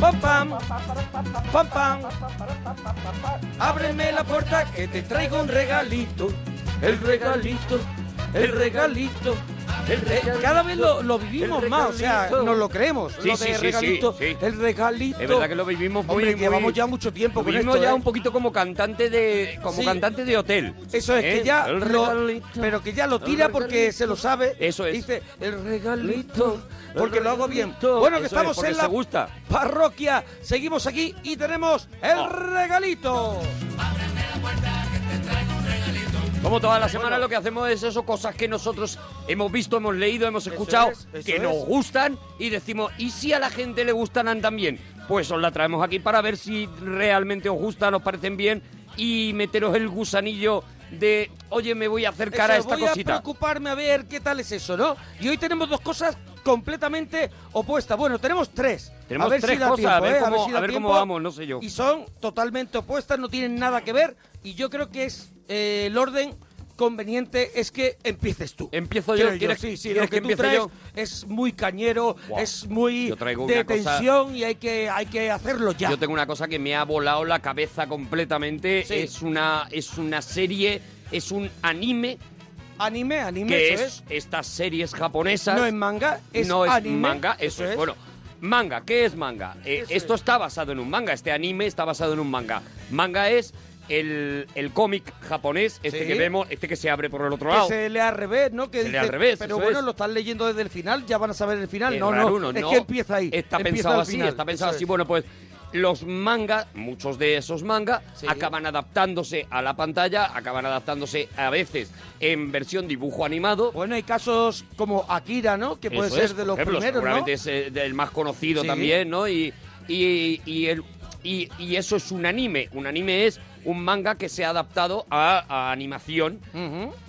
Pam, pam, pam, pam. Ábreme la puerta que te traigo un regalito. El regalito, el regalito. Cada vez lo, lo vivimos más, o sea, nos lo creemos. Sí, lo sí, de sí, regalito, el regalito. Es verdad que lo vivimos muy, Hombre, muy- llevamos ya mucho tiempo lo con vivimos esto, ya ¿eh? un poquito como cantante de como cantante de hotel. Eso es, ¿Eh? que ya El lo, pero que ya lo tira porque se lo sabe. Eso es. Dice, el regalito, El porque lo hago bien. Bueno, que Eso estamos es, en la gusta. parroquia, seguimos aquí y tenemos el Oh. regalito. Como toda la semana lo que hacemos es eso, cosas que nosotros hemos visto, hemos leído, hemos escuchado, es, eso que es. nos gustan y decimos, ¿y si a la gente le gustan también? Pues os la traemos aquí para ver si realmente os gustan, os parecen bien y meteros el gusanillo de, oye, me voy a acercar a Eso, esta voy a cosita. preocuparme a ver qué tal es eso, ¿no? Y hoy tenemos dos cosas completamente opuestas. Bueno, tenemos tres. Tenemos a ver tres si da cosas, tiempo, a ver ¿eh? cómo- si a ver cómo tiempo. vamos, no sé yo. Y son totalmente opuestas, no tienen nada que ver. Y yo creo que es eh, el orden conveniente es que empieces tú. Empiezo yo, ¿quieres- sí, sí, quieres lo que, que tú traes yo? es muy cañero, Guau. es muy Yo de una cosa- tensión y hay que, hay que hacerlo ya. Yo tengo una cosa que me ha volado la cabeza completamente. Sí. Es una es una serie, es un anime Anime, anime, que eso es, es. estas series japonesas. No es manga, es no es anime. manga, eso, es. Bueno, manga, ¿qué es manga? Eh, esto es. está basado en un manga, este anime está basado en un manga. Manga es el, el cómic japonés, este Sí. que vemos, este que se abre por el otro Que lado. se lee al revés, ¿no? Que Se lee dice, al revés, Pero bueno, es. lo están leyendo desde el final, ya van a saber el final. Es no, no, ¿no? es No, que empieza ahí. Está empieza pensado así, final, está pensado eso así. es. Bueno, pues los mangas, muchos de esos mangas, Sí. acaban adaptándose a la pantalla, acaban adaptándose a veces en versión dibujo animado. Bueno, hay casos como Akira, ¿no? Que puede Eso ser es, de los ejemplo, primeros, ¿no? seguramente es eh, del más conocido Sí. también, ¿no? Y, y, y el, y, y eso es un anime. Un anime es un manga que se ha adaptado a, a animación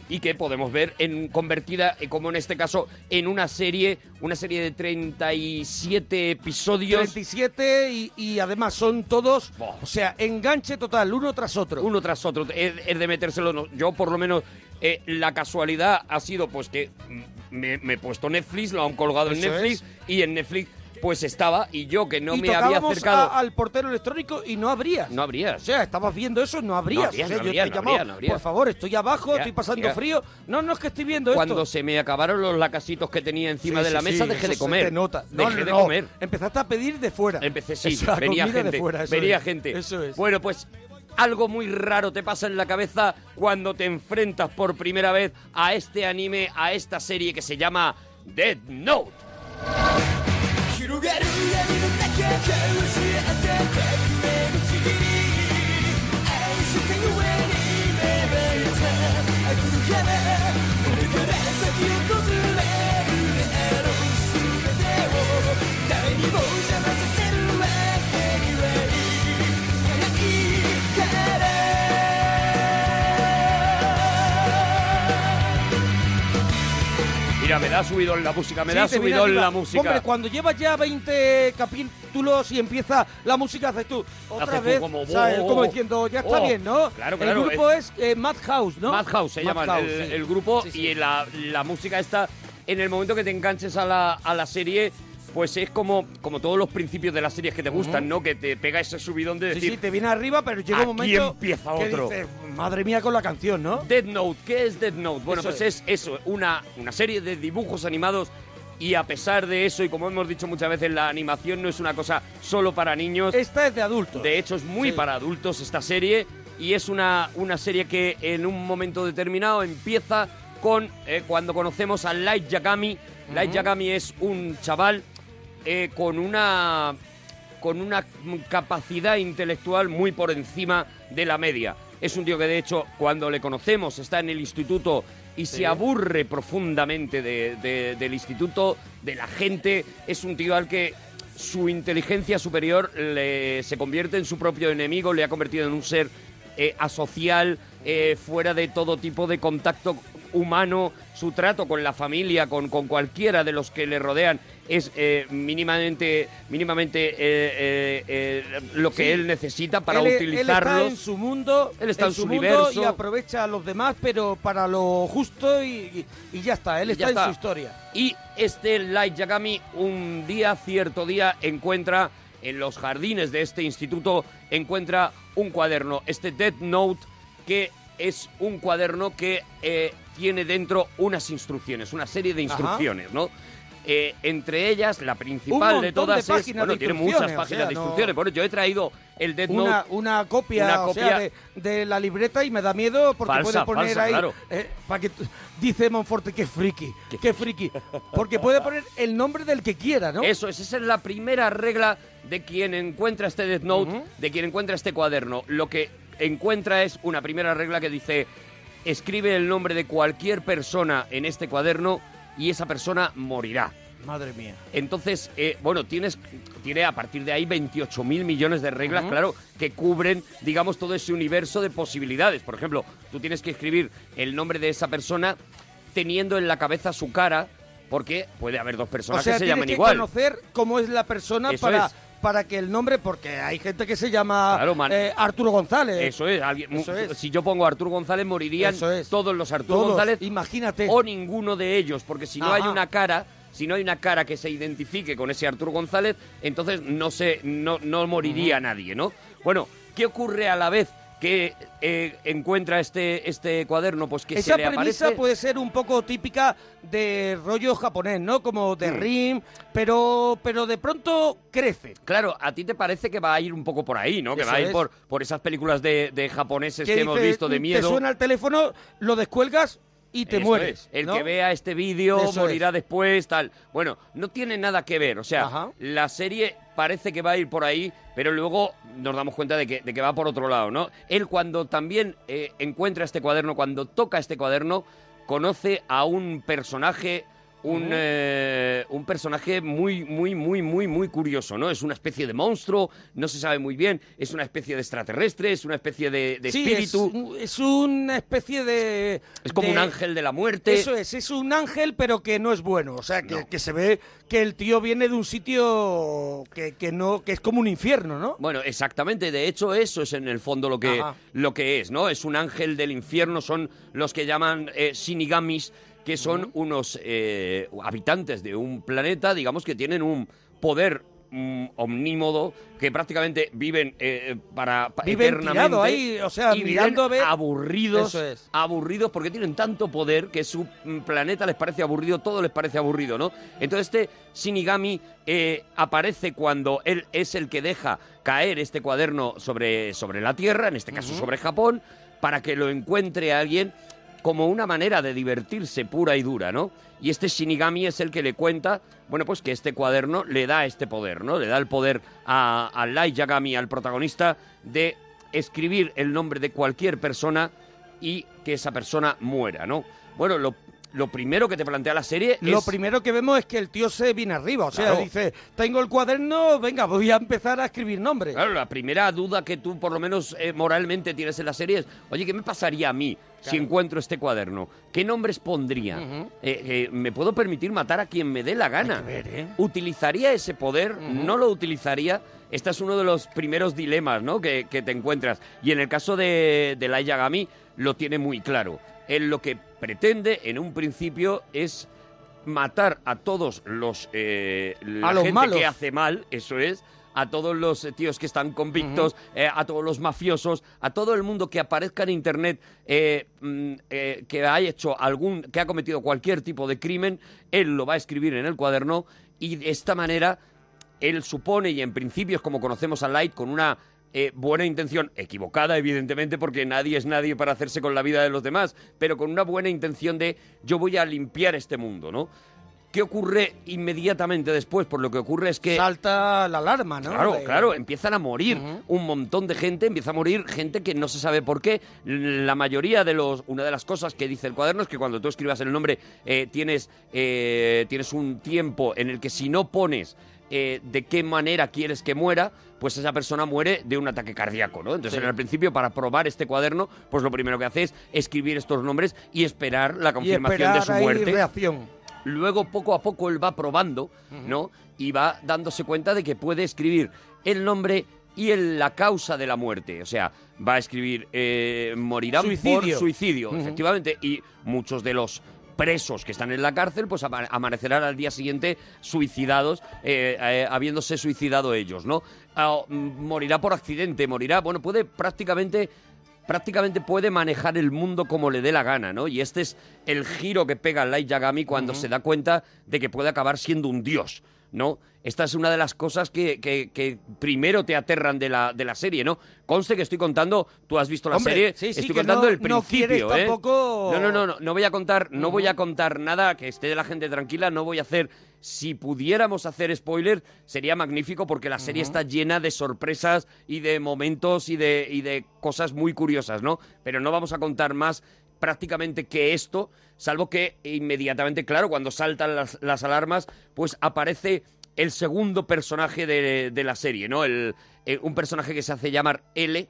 y que podemos ver en convertida, eh, como en este caso, en una serie, una serie de 37 episodios. 37 y, y además son todos, o sea, enganche total, uno tras otro. uno tras otro. Es, es de metérselo. no. Yo, por lo menos, eh, la casualidad ha sido pues que me, me he puesto Netflix, lo han colgado en Netflix y en Netflix pues estaba y yo que no y me había acercado. a- al portero electrónico y no habrías. No habría. O sea, estabas viendo eso, no habrías. No o sea, no yo habría, te he no llamado, no habría. por favor, estoy abajo, estoy pasando frío. No, no es que estoy viendo Cuando esto. se me acabaron los lacasitos que tenía encima Sí, de sí, la mesa, sí, dejé de comer. te nota. Dejé no, de no. comer. Empezaste a pedir de fuera. Empecé, sí, Esa venía de gente. fuera, eso venía es. gente. Eso es. Bueno, pues algo muy raro te pasa en la cabeza cuando te enfrentas por primera vez a este anime, a esta serie que se llama Dead Note. 広がる。闇の中交し合って革命のちぎり愛したゆえに芽生えた悪の山これから先訪れるであろう全てを誰にも邪魔 Mira, me da subidón la música, me Sí, da subidón la música. Hombre, cuando llevas ya 20 capítulos y empieza la música, haces tú otra Haces tú vez, como, ¿sabes? oh, como diciendo, ya está oh. bien, ¿no? Claro, claro, El grupo es eh, Madhouse, ¿no? Madhouse se llama el, sí. el grupo Sí, y la, la música está en el momento que te enganches a la, a la serie pues es como, como todos los principios de las series que te gustan, ¿no? Que te pega ese subidón de decir, sí, te viene arriba, pero llega Aquí un momento empieza que otro. dices, madre mía con la canción, ¿no? Dead Note, ¿qué es Dead Note? Bueno, Eso pues es. eso, una, una serie de dibujos animados y a pesar de eso, y como hemos dicho muchas veces, la animación no es una cosa solo para niños. Esta es de adultos. De hecho, es muy Sí. para adultos esta serie y es una, una serie que en un momento determinado empieza con eh, cuando conocemos a Light Yagami. Light Yagami es un chaval eh, con una con una capacidad intelectual muy por encima de la media. Es un tío que de hecho cuando le conocemos está en el instituto y Sí. se aburre profundamente de- de- del instituto, de la gente. Es un tío al que su inteligencia superior le, se convierte en su propio enemigo, le ha convertido en un ser eh, asocial, eh, fuera de todo tipo de contacto humano, su trato con la familia, con, con cualquiera de los que le rodean, es eh, mínimamente, mínimamente eh, eh, lo que Sí. él necesita para él, él utilizarlos. está en su mundo, Él está en su mundo universo. y aprovecha a los demás, pero para lo justo y, y- y ya está. Él está, en está. su historia. Y este Light Yagami un día, cierto día, encuentra en los jardines de este instituto, encuentra un cuaderno, este Death Note, que es un cuaderno que eh, tiene dentro unas instrucciones, una serie de Ajá. instrucciones, ¿no? Eh, entre ellas, la principal de todas de es... Bueno, tiene muchas o páginas sea, de no- instrucciones. Bueno, yo he traído el Death Una, Note... una copia, Una o sea, copia- de, de la libreta y me da miedo porque Falsa, puede poner falsa, ahí claro. eh, para que dice Monforte que friki, que friki, porque puede poner el nombre del que quiera, ¿no? Eso es, esa es la primera regla de quien encuentra este Death Note, de quien encuentra este cuaderno. Lo que encuentra es una primera regla que dice, escribe el nombre de cualquier persona en este cuaderno y esa persona morirá. Madre mía. Entonces, eh, bueno, tienes, tiene a partir de ahí 28 mil millones de reglas, claro, que cubren, digamos, todo ese universo de posibilidades. Por ejemplo, tú tienes que escribir el nombre de esa persona teniendo en la cabeza su cara, porque puede haber dos O personas sea, que se llaman que igual. conocer cómo es la persona Eso para, es. Para que el nombre, porque hay gente que se llama Claro, eh, Arturo González. Eso es, alguien, Eso es. si yo pongo Arturo González morirían es. todos los Arturo Todos, González imagínate. o ninguno de ellos, porque si no hay una cara, si no hay una cara que se identifique con ese Arturo González, entonces no se no, no moriría nadie, ¿no? Bueno, ¿qué ocurre a la vez que eh, encuentra este este cuaderno? Pues que Esa se le premisa aparece puede ser un poco típica de rollo japonés, ¿no? Como de Mm. Rim, pero, pero de pronto crece. Claro, a ti te parece que va a ir un poco por ahí, ¿no? Que Eso va a ir es. por, por esas películas de, de japoneses que, Que hemos dice, visto de Te miedo. suena el teléfono, lo descuelgas y te Eso mueres. es. El ¿no? que vea este vídeo Eso morirá es. después, tal. Bueno, no tiene nada que ver. O sea, Ajá. la serie parece que va a ir por ahí, pero luego nos damos cuenta de que, de que va por otro lado, ¿no? Él cuando también eh, encuentra este cuaderno, cuando toca este cuaderno, conoce a un personaje. Un, eh, un personaje muy, muy, muy, muy, muy curioso, ¿no? Es una especie de monstruo, no se sabe muy bien, es una especie de extraterrestre, es una especie de, de Sí, espíritu, Es, es una especie de... es como de- un ángel de la muerte. Eso es, es un ángel, pero que no es bueno. O sea, que, se ve que el tío viene de un sitio que, que no, que es como un infierno, ¿no? Bueno, exactamente. De hecho, eso es en el fondo lo que, Ajá. lo que es, ¿no? Es un ángel del infierno. Son los que llaman eh, shinigamis, que son unos eh, habitantes de un planeta, digamos, que tienen un poder mm, omnímodo, que prácticamente viven eh, para, pa- Viven eternamente. tirado ahí, o sea, y mirando a ver- aburridos, Eso es. aburridos porque tienen tanto poder que su mm, planeta les parece aburrido, todo les parece aburrido, ¿no? Entonces este Shinigami eh, aparece cuando él es el que deja caer este cuaderno sobre, sobre la Tierra, en este caso sobre Japón, para que lo encuentre alguien como una manera de divertirse pura y dura, ¿no? Y este Shinigami es el que le cuenta, bueno, pues que este cuaderno le da este poder, ¿no? Le da el poder a, a Light Yagami, al protagonista, de escribir el nombre de cualquier persona y que esa persona muera, ¿no? Bueno, lo, lo primero que te plantea la serie Lo es... primero que vemos es que el tío se viene arriba. O sea, Claro. dice, tengo el cuaderno, venga, voy a empezar a escribir nombres. Claro, la primera duda que tú por lo menos eh, moralmente tienes en la serie es, oye, ¿qué me pasaría a mí si Claro. encuentro este cuaderno? ¿Qué nombres pondría? Ujú. Eh, eh, ¿Me puedo permitir matar a quien me dé la gana? ver, ¿eh? ¿Utilizaría ese poder? ¿No lo utilizaría? Este es uno de los primeros dilemas ¿no? que, que te encuentras. Y en el caso de, de Light Yagami lo tiene muy claro. Él lo que pretende en un principio es matar a todos los eh, la A los gente malos. que hace mal, eso es, a todos los eh, tíos que están convictos, eh, a todos los mafiosos, a todo el mundo que aparezca en internet eh, mm, eh, que ha hecho algún, que ha cometido cualquier tipo de crimen, él lo va a escribir en el cuaderno y de esta manera él supone y en principio es como conocemos a Light con una eh, buena intención, equivocada evidentemente porque nadie es nadie para hacerse con la vida de los demás, pero con una buena intención de yo voy a limpiar este mundo, ¿no? ¿Qué ocurre inmediatamente después? Por lo que ocurre es que... Salta la alarma, ¿no? Claro, claro, empiezan a morir un montón de gente, empieza a morir gente que no se sabe por qué. La mayoría de los, una de las cosas que dice el cuaderno es que cuando tú escribas el nombre eh, tienes, eh, tienes un tiempo en el que si no pones eh, de qué manera quieres que muera, pues esa persona muere de un ataque cardíaco, ¿no? Entonces, Sí. en el principio, para probar este cuaderno, pues lo primero que hace es escribir estos nombres y esperar la confirmación de su muerte. reacción. Luego, poco a poco, él va probando, ¿no? Y va dándose cuenta de que puede escribir el nombre y el- la causa de la muerte. O sea, va a escribir eh, morirán por Suicidio. suicidio, Ujú. efectivamente. Y muchos de los presos que están en la cárcel, pues ama- amanecerán al día siguiente suicidados, eh, eh, habiéndose suicidado ellos, ¿no? Ah, mm, morirá por accidente, morirá, bueno, puede prácticamente prácticamente puede manejar el mundo como le dé la gana, ¿no? Y este es el giro que pega Light Yagami cuando se da cuenta de que puede acabar siendo un dios, ¿no? Esta es una de las cosas que, que- que primero te aterran de la, de la serie, ¿no? Conste que estoy contando, tú has visto la Hombre, serie, sí, sí, estoy que contando no- el no quieres principio, ¿eh? tampoco- No, no, no, no, no voy a contar, no voy a contar nada, que esté la gente tranquila, no voy a hacer. Si pudiéramos hacer spoiler, sería magnífico porque la serie está llena de sorpresas y de momentos y de, y de cosas muy curiosas, ¿no? Pero no vamos a contar más prácticamente que esto, salvo que inmediatamente, claro, cuando saltan las, alarmas, pues aparece el segundo personaje de, de la serie, ¿no? El, eh, un personaje que se hace llamar L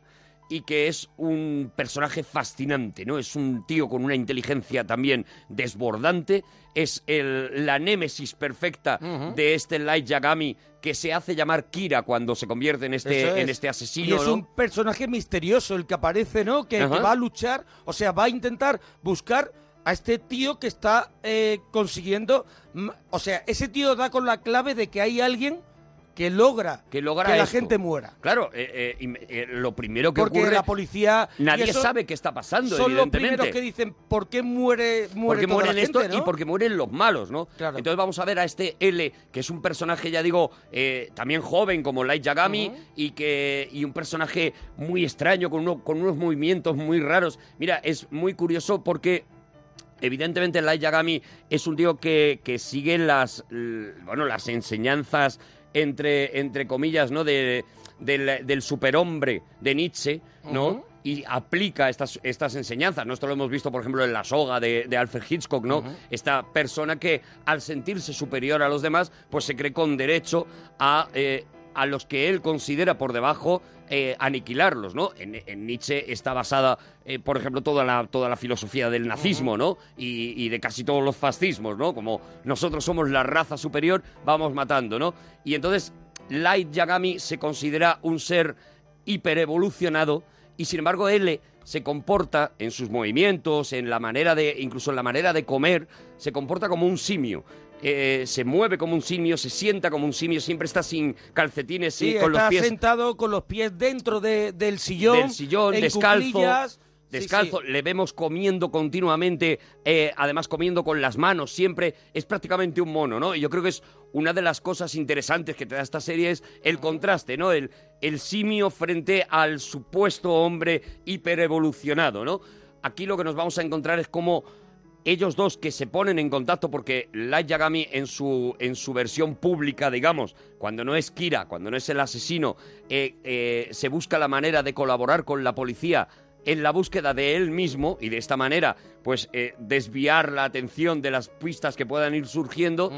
y que es un personaje fascinante, ¿no? Es un tío con una inteligencia también desbordante, es el, la némesis perfecta de este Light Yagami que se hace llamar Kira cuando se convierte en este, es. en este asesino, Y es ¿no? un personaje misterioso el que aparece, ¿no? Que, va a luchar, o sea, va a intentar buscar a este tío que está eh, consiguiendo... O sea, ese tío da con la clave de que hay alguien que logra que logra la esto. gente muera. Claro, eh, eh, y eh, lo primero que Porque ocurre... la policía... y Nadie sabe qué está pasando, Son los primeros que dicen, ¿por qué muere, muere porque toda mueren la esto gente, y ¿no? porque mueren los malos, ¿no? Claro. Entonces vamos a ver a este L, que es un personaje, ya digo, también joven como Light Yagami y que y un personaje muy extraño con, uno- con unos movimientos muy raros. Mira, es muy curioso porque evidentemente Light Yagami es un tío que, que sigue las bueno las enseñanzas entre entre comillas no de, del, del superhombre de Nietzsche no y aplica estas, estas enseñanzas. ¿no? Esto lo hemos visto, por ejemplo, en La soga de, de Alfred Hitchcock, ¿no? Esta persona que, al sentirse superior a los demás, pues se cree con derecho a, eh, a los que él considera por debajo eh, aniquilarlos, ¿no? En, Nietzsche está basada, eh, por ejemplo, toda la, toda la filosofía del nazismo, ¿no? Y, y de casi todos los fascismos, ¿no? Como nosotros somos la raza superior, vamos matando, ¿no? Y entonces Light Yagami se considera un ser hiperevolucionado y sin embargo él se comporta en sus movimientos, en la manera de, incluso en la manera de comer, se comporta como un simio. Eh, se mueve como un simio, se sienta como un simio, siempre está sin calcetines, Sí, y con los está pies sentado con los pies dentro de- del sillón. del sillón, en descalzo. cuclillas. Descalzo, sí. le vemos comiendo continuamente, eh, además comiendo con las manos, siempre es prácticamente un mono, ¿no? Y yo creo que es una de las cosas interesantes que te da esta serie es el contraste, ¿no? El, el simio frente al supuesto hombre hiperevolucionado, ¿no? Aquí lo que nos vamos a encontrar es como ellos dos que se ponen en contacto porque Light Yagami en su, en su versión pública, digamos, cuando no es Kira, cuando no es el asesino, eh, eh, se busca la manera de colaborar con la policía en la búsqueda de él mismo y de esta manera, pues, eh, desviar la atención de las pistas que puedan ir surgiendo,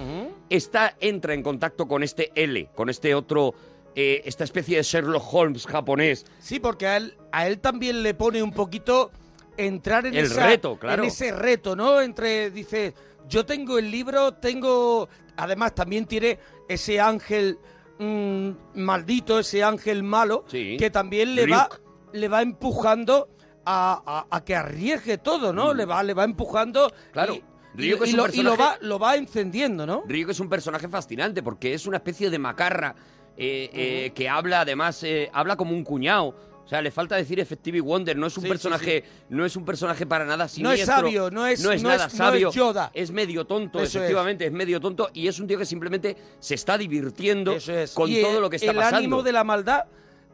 está, entra en contacto con este L, con este otro, eh, esta especie de Sherlock Holmes japonés, Sí, porque a él, a él también le pone un poquito entrar en, El esa- reto, claro. en ese reto, ¿no? Entre, dice, yo tengo el libro, tengo... Además, también tiene ese ángel mm, maldito, ese ángel malo, Sí. que también le va, le va empujando a, a- a que arriesgue todo, ¿no? Le, va, le va empujando... Mm. Claro. Y, Ryuk y- es un lo, y lo va, personaje- lo va encendiendo, ¿no? Ryuk es un personaje fascinante porque es una especie de macarra eh, eh, que habla, además, eh, habla como un cuñado. O sea, le falta decir Effective Wonder, no es un Sí, sí, personaje, no es un personaje para nada No es sabio, no es- no es no nada es- no es sabio. Yoda. Es medio tonto, Eso efectivamente, es. medio tonto y es un tío que simplemente se está divirtiendo Eso con Y todo el- lo que está el pasando. ánimo de la maldad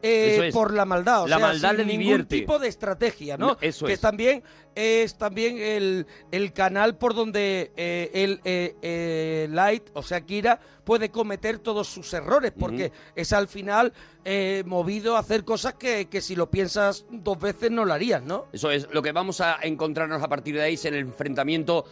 eh, es. por la maldad, o La sea, maldad sin le ningún divierte. tipo de estrategia, ¿no? No, eso que es. también es también el, el canal por donde eh, el eh, eh, Light, o sea, Kira, puede cometer todos sus errores, porque es al final eh, movido a hacer cosas que, que si lo piensas dos veces no lo harías, ¿no? Eso es, lo que vamos a encontrarnos a partir de ahí es el enfrentamiento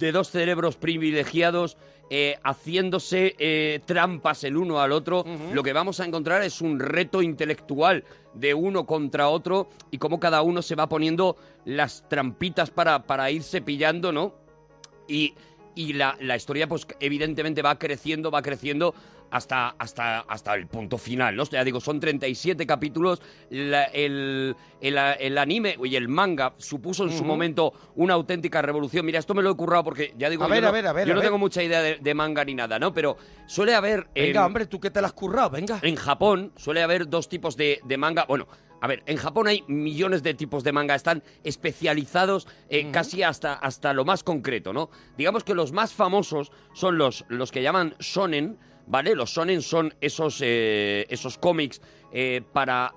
de dos cerebros privilegiados eh, haciéndose eh, trampas el uno al otro. Lo que vamos a encontrar es un reto intelectual de uno contra otro y cómo cada uno se va poniendo las trampitas para, para irse pillando, ¿no? Y, y la, la historia, pues evidentemente va creciendo, va creciendo hasta, hasta, hasta el punto final, ¿no? Ya digo, son 37 capítulos. La- el, el, el anime y el manga supuso en su momento una auténtica revolución. Mira, esto me lo he currado porque ya digo, A yo ver, no, a ver, a ver, yo no tengo mucha idea de, de manga ni nada, ¿no? Pero suele haber... Venga, en- hombre, tú que te la has currado, venga. en Japón suele haber dos tipos de, de manga. Bueno, a ver, en Japón hay millones de tipos de manga, están especializados eh, casi hasta, hasta lo más concreto, ¿no? Digamos que los más famosos son los, los que llaman shonen, ¿vale? Los shonen son esos, eh, esos cómics eh, para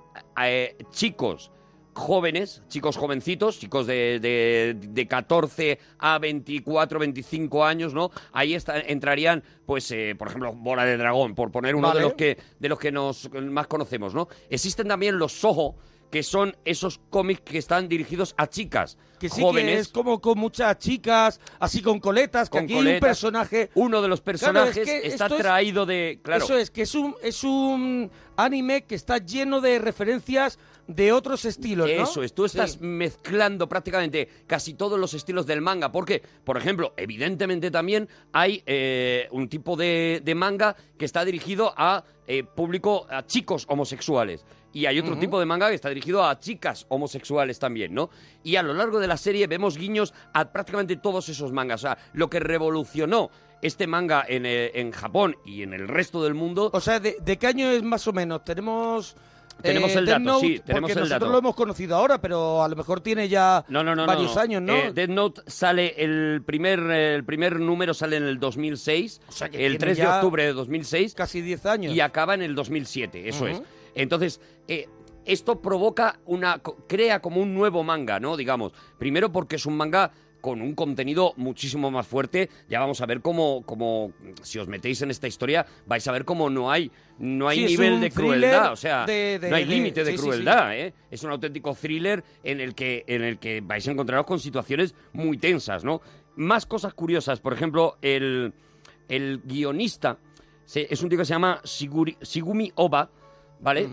chicos jóvenes, chicos jovencitos, chicos de, de, de 14 a 24, 25 años, ¿no? Ahí está- entrarían, pues, eh, por ejemplo, Bola de Dragón, por poner uno Vale. de los que de los que nos más conocemos, ¿no? Existen también los Soho, que son esos cómics que están dirigidos a chicas Que sí jóvenes. que es como con muchas chicas, así con coletas, que Con aquí hay un personaje... Uno de los Claro, es personajes que está es- traído de... Claro, Eso es, que es un, es un anime que está lleno de referencias de otros estilos, ¿no? Eso es, tú estás Sí. mezclando prácticamente casi todos los estilos del manga, porque, por ejemplo, evidentemente también hay eh, un tipo de, de manga que está dirigido a eh, público, a chicos homosexuales. Y hay otro tipo de manga que está dirigido a chicas homosexuales también, ¿no? Y a lo largo de la serie vemos guiños a prácticamente todos esos mangas. O sea, lo que revolucionó este manga en, eh, en Japón y en el resto del mundo O sea, ¿de, de qué año es más o menos? Tenemos... Tenemos el Death dato, Note, sí, tenemos porque el nosotros dato. lo hemos conocido ahora, pero a lo mejor tiene ya No, no, no, varios años, ¿no? Eh, Death Note sale el primer eh, el primer número sale en el 2006, O sea que el tiene 3 de octubre de 2006 Casi 10 años. y acaba en el 2007, eso es. Entonces, eh, esto provoca una crea como un nuevo manga, ¿no? Digamos, primero porque es un manga con un contenido muchísimo más fuerte. Ya vamos a ver cómo, cómo si os metéis en esta historia, vais a ver cómo no hay, no hay Sí, nivel de crueldad. O sea, de- de- no hay límite de sí, sí, sí. crueldad, ¿eh? Es un auténtico thriller en el que, en el que vais a encontraros con situaciones muy tensas, ¿no? Más cosas curiosas, por ejemplo, el, el guionista se- es un tío que se llama Shiguri- Shigumi Oba, ¿vale?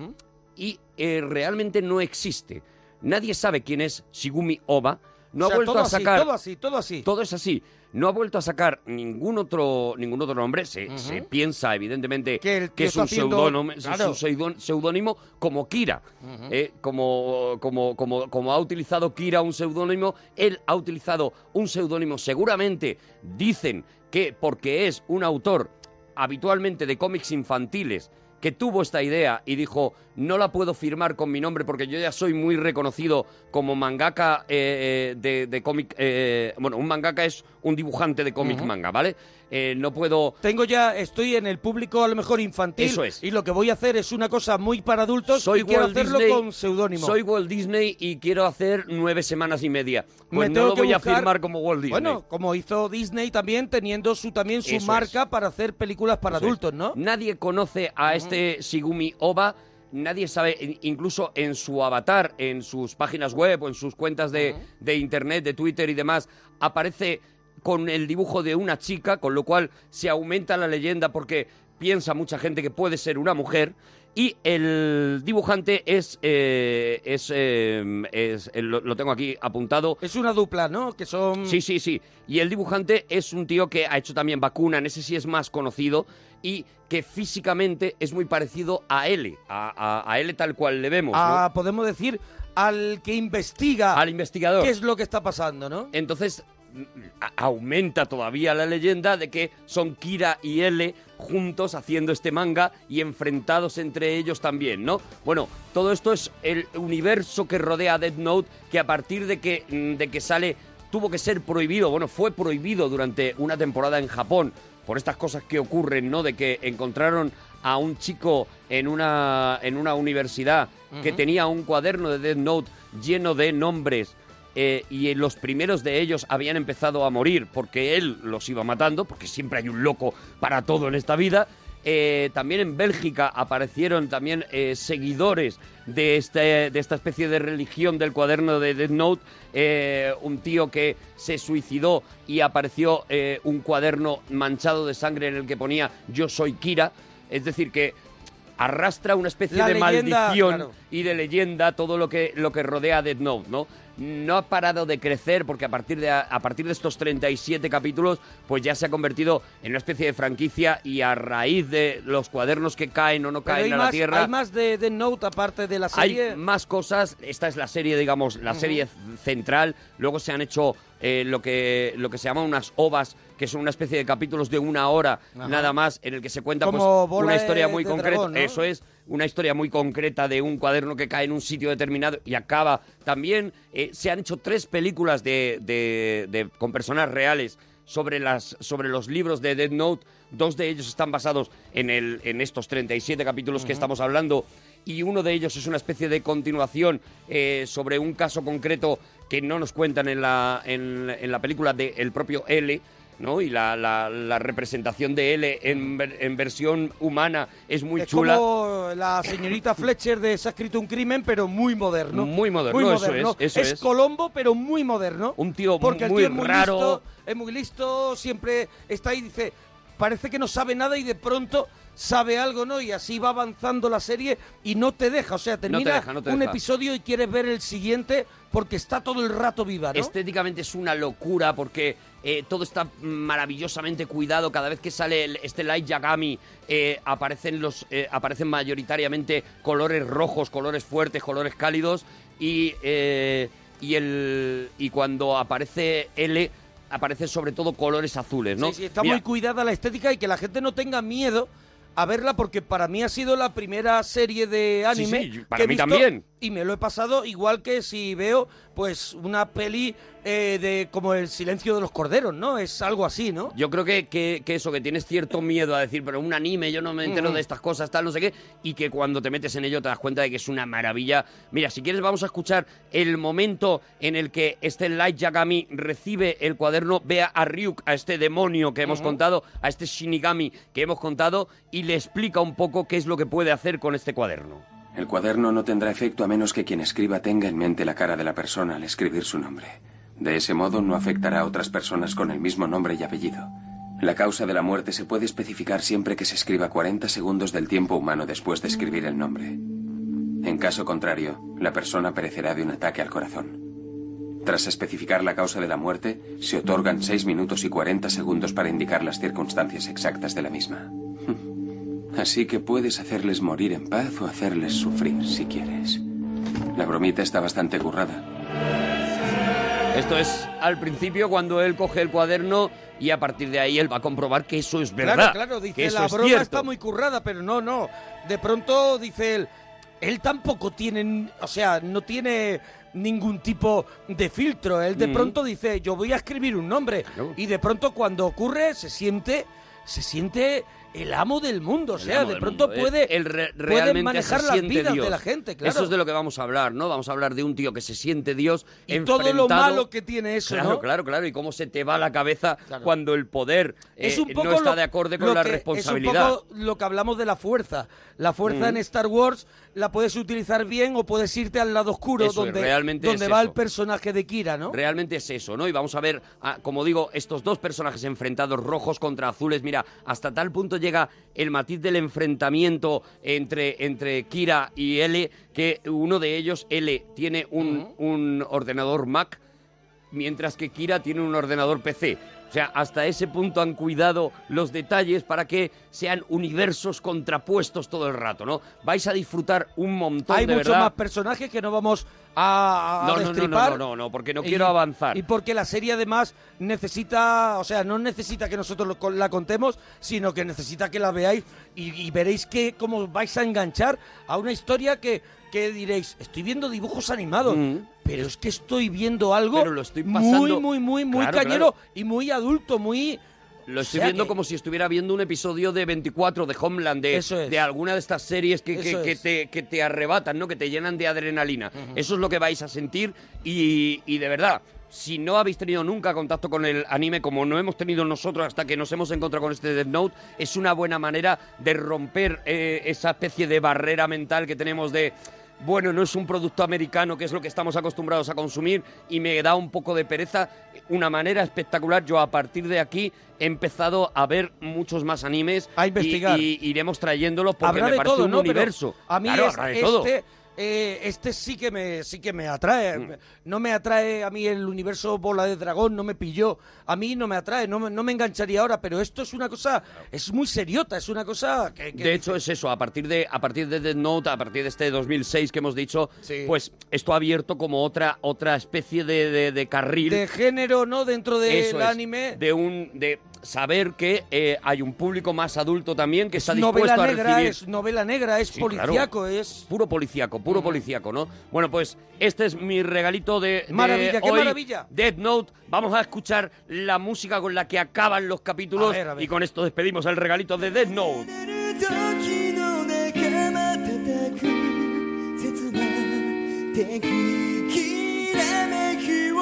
Y eh, realmente no existe. Nadie sabe quién es Shigumi Oba. No O sea, ha vuelto todo a sacar. Así, todo así, todo así. Todo es así. No ha vuelto a sacar ningún otro ningún otro nombre. Se, se piensa, evidentemente, Que el que tío es un está haciendo- seudónimo, es claro. un seudón- seudónimo como Kira. Eh, como, como, como, como ha utilizado Kira un seudónimo, él ha utilizado un seudónimo. Seguramente dicen que porque es un autor habitualmente de cómics infantiles que tuvo esta idea y dijo no la puedo firmar con mi nombre porque yo ya soy muy reconocido como mangaka eh, eh, de, de cómic eh, bueno un mangaka es un dibujante de cómic manga vale Eh, no puedo Tengo ya, estoy en el público a lo mejor infantil. Eso es. Y lo que voy a hacer es una cosa muy para adultos soy y quiero Walt hacerlo Disney, con seudónimo. soy Walt Disney y quiero hacer nueve semanas y media pues Me no lo voy a firmar como Walt Disney Bueno, como hizo Disney también, teniendo su también su Eso marca para hacer películas para Eso es. adultos, ¿no? Nadie conoce a este Shigumi Oba. Nadie sabe, in- incluso en su avatar, en sus páginas web o en sus cuentas de, de internet, de Twitter y demás, aparece con el dibujo de una chica, con lo cual se aumenta la leyenda porque piensa mucha gente que puede ser una mujer. Y el dibujante es, eh, es, eh, es- eh, lo, lo tengo aquí apuntado, Es una dupla, ¿no? Que son... Sí, sí, sí. Y el dibujante es un tío que ha hecho también Vacuna, en ese sí es más conocido, y que físicamente es muy parecido a L, a, a- a L tal cual le vemos, ¿no? a, podemos decir, al que investiga Al investigador. qué es lo que está pasando, ¿no? Entonces aumenta todavía la leyenda de que son Kira y L juntos haciendo este manga y enfrentados entre ellos también, ¿no? Bueno, todo esto es el universo que rodea a Death Note que a partir de que, mm, de que sale tuvo que ser prohibido, bueno, fue prohibido durante una temporada en Japón por estas cosas que ocurren, ¿no? De que encontraron a un chico en una, en una universidad que tenía un cuaderno de Death Note lleno de nombres eh, y los primeros de ellos habían empezado a morir porque él los iba matando, porque siempre hay un loco para todo en esta vida. Eh, también en Bélgica aparecieron también eh, seguidores de, este, de esta especie de religión del cuaderno de Death Note. Eh, un tío que se suicidó y apareció un cuaderno manchado de sangre en el que ponía Yo soy Kira. Es decir, que arrastra una especie La de leyenda, maldición claro. y de leyenda todo lo que, lo que rodea a Death Note, ¿no? No ha parado de crecer porque a partir de, a partir de estos 37 capítulos pues ya se ha convertido en una especie de franquicia y a raíz de los cuadernos que caen o no Pero caen hay a más, la Tierra hay más de Death Note aparte de la hay serie. más cosas. Esta es la serie, digamos, la serie central. Luego se han hecho eh, lo, que, lo que se llaman unas ovas, que son una especie de capítulos de una hora Ajá. nada más, en el que se cuenta Como pues, una de- historia muy de concreta. dragón, ¿no? Eso es, una historia muy concreta de un cuaderno que cae en un sitio determinado y acaba. También eh, se han hecho tres películas de, de- de- con personas reales sobre, las, sobre los libros de Dead Note. Dos de ellos están basados en, el, en estos 37 capítulos que estamos hablando y uno de ellos es una especie de continuación eh, sobre un caso concreto que no nos cuentan en la, en, en la película del propio L. ¿no? Y la, la- la representación de L en, en versión humana es muy es chula. como la señorita Fletcher de Se ha escrito un crimen, pero muy moderno. Muy moderno, eso es, eso es. Colombo, pero muy moderno. Un tío Porque el muy tío es muy raro. listo, es muy listo, siempre está ahí y dice, parece que no sabe nada y de pronto sabe algo, ¿no? Y así va avanzando la serie y no te deja, o sea, termina deja, no te un deja. episodio y quieres ver el siguiente porque está todo el rato viva, ¿no? Estéticamente es una locura porque eh, todo está maravillosamente cuidado. Cada vez que sale el- este Light Yagami eh, aparecen, los, eh, aparecen mayoritariamente colores rojos, colores fuertes, colores cálidos y, y, el, y cuando aparece L aparecen sobre todo colores azules, ¿no? Sí, sí, está Mira, muy cuidada la estética y que la gente no tenga miedo a verla porque para mí ha sido la primera serie de anime sí, para que he mí visto también. Y me lo he pasado igual que si veo pues una peli eh, de como el silencio de los corderos, ¿no? Es algo así, ¿no? Yo creo que, que- que eso, que tienes cierto miedo a decir, pero un anime, yo no me entero Ujú. de estas cosas, tal, no sé qué, y que cuando te metes en ello te das cuenta de que es una maravilla. Mira, si quieres vamos a escuchar el momento en el que este Light Yagami recibe el cuaderno, vea a Ryuk, a este demonio que hemos contado, a este Shinigami que hemos contado, y le explica un poco qué es lo que puede hacer con este cuaderno. El cuaderno no tendrá efecto a menos que quien escriba tenga en mente la cara de la persona al escribir su nombre. De ese modo no afectará a otras personas con el mismo nombre y apellido. La causa de la muerte se puede especificar siempre que se escriba 40 segundos del tiempo humano después de escribir el nombre. En caso contrario, la persona perecerá de un ataque al corazón. Tras especificar la causa de la muerte, se otorgan 6 minutos y 40 segundos para indicar las circunstancias exactas de la misma. Así que puedes hacerles morir en paz o hacerles sufrir si quieres. La bromita está bastante currada. Esto es al principio cuando él coge el cuaderno y a partir de ahí él va a comprobar que eso es verdad. Claro, claro, que dice, eso la es broma cierto". está muy currada, pero no, no. De pronto dice él, él tampoco tiene, o sea, no tiene ningún tipo de filtro. Él de Mm. pronto dice, yo voy a escribir un nombre. Claro. Y de pronto cuando ocurre se siente, se siente el amo del mundo. O El sea, de pronto mundo. puede, Él re- puede realmente manejar las vidas Dios. de la gente, claro. Eso es de lo que vamos a hablar, ¿no? Vamos a hablar de un tío que se siente Dios y todo lo malo que tiene eso, Claro, ¿no? claro, claro. Y cómo se te va la cabeza Claro. cuando el poder es eh, un poco no está lo- de acorde con la que- responsabilidad. Es un poco lo que hablamos de la fuerza. La fuerza en Star Wars la puedes utilizar bien o puedes irte al lado oscuro Eso es, donde, realmente donde es va eso. el personaje de Kira, ¿no? Realmente es eso, ¿no? Y vamos a ver, ah, como digo, estos dos personajes enfrentados, rojos contra azules. Mira, hasta tal punto llega el matiz del enfrentamiento entre, entre Kira y L, que uno de ellos, L, tiene un, un ordenador Mac, mientras que Kira tiene un ordenador PC. O sea, hasta ese punto han cuidado los detalles para que sean universos contrapuestos todo el rato, ¿no? Vais a disfrutar un montón Hay de muchos verdad. más personajes que no vamos a, a No, no, no, no, no, no, no, porque no Y- quiero avanzar. Y porque la serie además necesita, o sea, no necesita que nosotros lo- la contemos, sino que necesita que la veáis y, y veréis que cómo vais a enganchar a una historia que, que diréis, estoy viendo dibujos animados, Mm. pero es que estoy viendo algo Pero lo estoy muy, pasando- muy, muy, muy Claro, cañero claro. y muy adulto, muy... Lo estoy O sea viendo que- como si estuviera viendo un episodio de 24 de Homeland, de, es. de alguna de estas series que, que- es. te, que te arrebatan, ¿no? que te llenan de adrenalina. Eso es lo que vais a sentir y, y de verdad, si no habéis tenido nunca contacto con el anime como no hemos tenido nosotros hasta que nos hemos encontrado con este Death Note, es una buena manera de romper eh, esa especie de barrera mental que tenemos de bueno, no es un producto americano, que es lo que estamos acostumbrados a consumir, y me da un poco de pereza. Una manera espectacular. Yo a partir de aquí he empezado a ver muchos más animes. A investigar. Y, y iremos trayéndolos porque habrá me parece todo, un ¿no? Pero universo. a mí Claro, es- todo. Este, eh, este sí que me sí que me atrae. Mm. No me atrae a mí el universo bola de dragón, no me pilló. A mí no me atrae, no me, no me engancharía ahora, pero esto es una cosa, es muy seriota, es una cosa que... que De hecho es eso, a partir de a partir de Death Note, a partir de este 2006 que hemos dicho, Sí. pues esto ha abierto como otra otra especie de, de- de carril de género, ¿no? Dentro del es, anime. de un de saber que eh, hay un público más adulto también que está novela dispuesto a negra, recibir es novela negra, es Sí, policíaco, claro. es... puro policíaco, puro policíaco, ¿no? Bueno, pues este es mi regalito de, de Maravilla, qué hoy, maravilla. Death Note. Vamos a escuchar la música con la que acaban los capítulos A ver, a ver. y con esto despedimos el regalito de Death Note. 時の仲間叩く切な敵きらめきを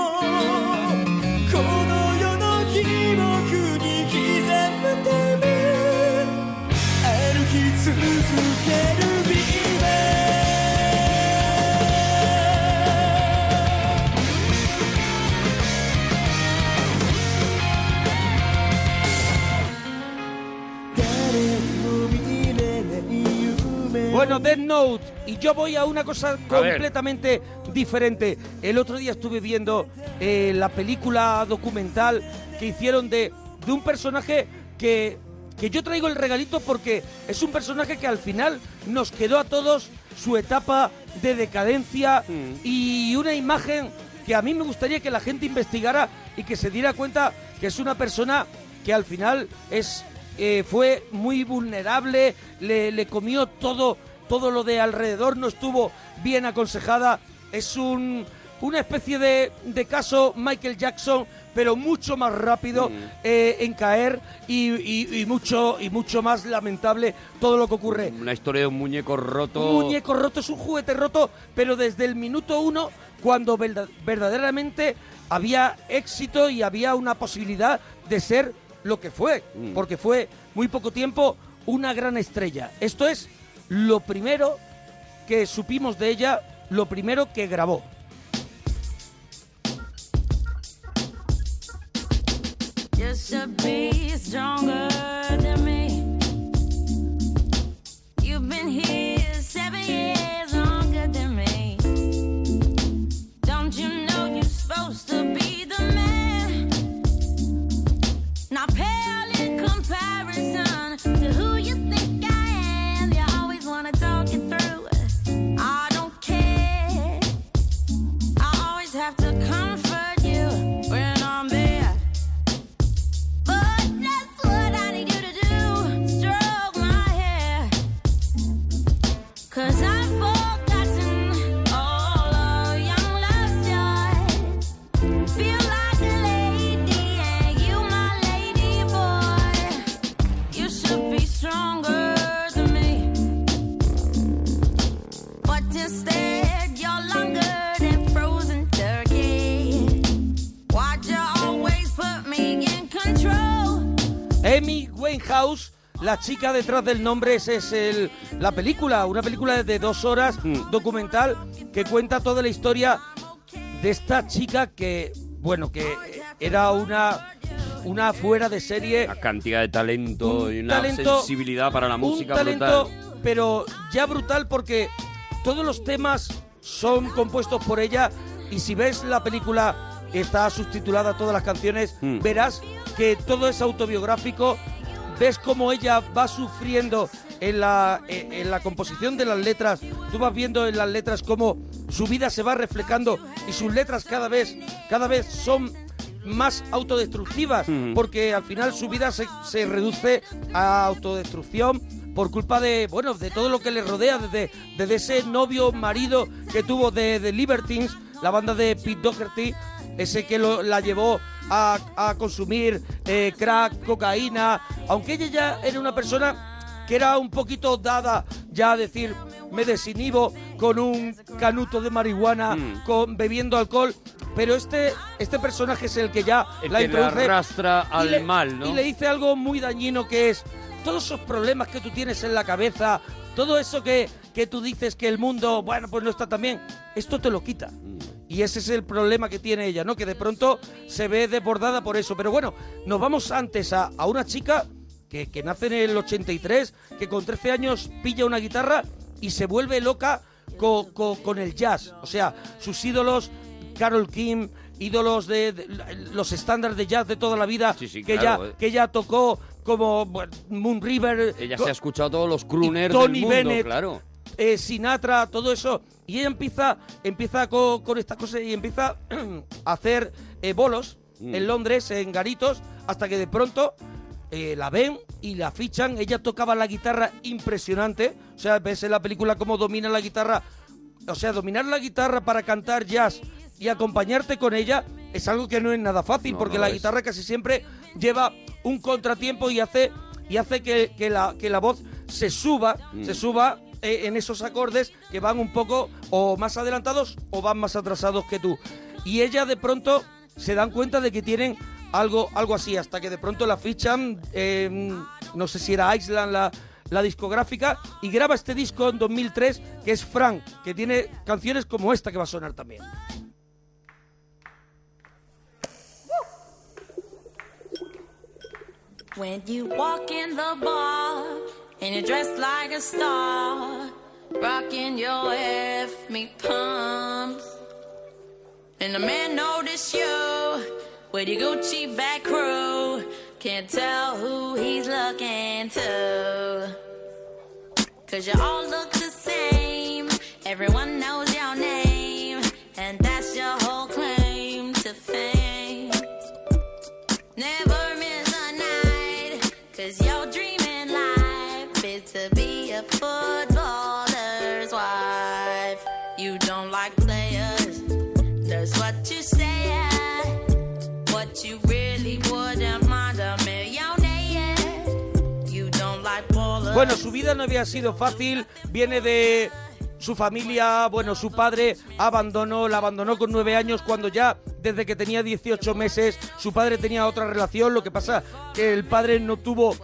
この世の記憶に刻むため歩き続け Bueno, Death Note. Y yo voy a una cosa completamente diferente. El otro día estuve viendo eh, la película documental que hicieron de, de un personaje que, que yo traigo el regalito porque es un personaje que al final nos quedó a todos su etapa de decadencia y una imagen que a mí me gustaría que la gente investigara y que se diera cuenta que es una persona que al final es eh, fue muy vulnerable, le, le comió todo, todo lo de alrededor, no estuvo bien aconsejada. Es un, una especie de, de caso Michael Jackson, pero mucho más rápido eh, en caer y, y- y mucho, y mucho más lamentable todo lo que ocurre. Una historia de un muñeco roto. Un muñeco roto es un juguete roto, pero desde el minuto uno, cuando verda- verdaderamente había éxito y había una posibilidad de ser lo que fue, Mm. porque fue muy poco tiempo una gran estrella. Esto es lo primero que supimos de ella, lo primero que grabó. Supposed to be the man? La chica detrás del nombre, ese es el, la película, una película de dos horas, Mm. documental, que cuenta toda la historia de esta chica que, bueno, que era una, una fuera de serie. Una cantidad de talento Un y una talento- sensibilidad para la música un talento, brutal. pero ya brutal porque todos los temas son compuestos por ella y si ves la película está subtitulada todas las canciones, Mm. verás que todo es autobiográfico, ves cómo ella va sufriendo en la, en en la composición de las letras, tú vas viendo en las letras cómo su vida se va reflejando y sus letras cada vez, cada vez son más autodestructivas Mm. porque al final su vida se, se reduce a autodestrucción por culpa de bueno de todo lo que le rodea desde, desde ese novio marido que tuvo de, de Libertines la banda de Pete Doherty ese que lo- la llevó a, a consumir eh, crack cocaína aunque ella ya era una persona que era un poquito dada ya a decir me desinhibo con un canuto de marihuana Mm. con bebiendo alcohol pero este este personaje es el que ya El la que la introduce arrastra y al le- mal, ¿no? Y le dice algo muy dañino que es todos esos problemas que tú tienes en la cabeza, todo eso que, que tú dices que el mundo, bueno, pues no está tan bien, esto te lo quita. Y ese es el problema que tiene ella, ¿no? Que de pronto se ve desbordada por eso. Pero bueno, nos vamos antes a, a una chica que, que nace en el 83, que con 13 años pilla una guitarra y se vuelve loca co- co- con el jazz. O sea, sus ídolos, Carol Kim, ídolos de, de- los estándares de jazz de toda la vida, Sí, sí, que, claro, ella, eh. que ella tocó como bueno, Moon River, Ella se ha escuchado todos los crooners Tony del mundo, Bennett, claro. Eh, Sinatra, todo eso. Y ella empieza, empieza co- con, estas cosas y empieza a hacer eh, bolos Mm. en Londres, en garitos, hasta que de pronto eh, la ven y la fichan. Ella tocaba la guitarra impresionante. O sea, ves en la película cómo domina la guitarra. O sea, dominar la guitarra para cantar jazz y acompañarte con ella es algo que no es nada fácil, No, porque no la es. guitarra casi siempre lleva un contratiempo y hace, y hace que, que la, que la voz se suba, Mm. se suba eh, en esos acordes que van un poco o más adelantados o van más atrasados que tú. Y ella de pronto se dan cuenta de que tienen algo, algo así, hasta que de pronto la fichan, eh, no sé si era Island la, discográfica, y graba este disco en 2003 que es Frank, que tiene canciones como esta que va a sonar también. And you're dressed like a star, rocking your F me pumps, and the man notice you with your Gucci back crew, can't tell who he's looking to. Cause you all look the same, everyone knows footballer's wife. You don't like players, that's what you say. What you really wouldn't mind a millionaire. You don't like ballers. Bueno, su vida no había sido fácil, viene de su familia, bueno, su padre abandonó, la abandonó con nueve años cuando ya, desde que tenía 18 meses, su padre tenía otra relación, lo que pasa que el padre no tuvo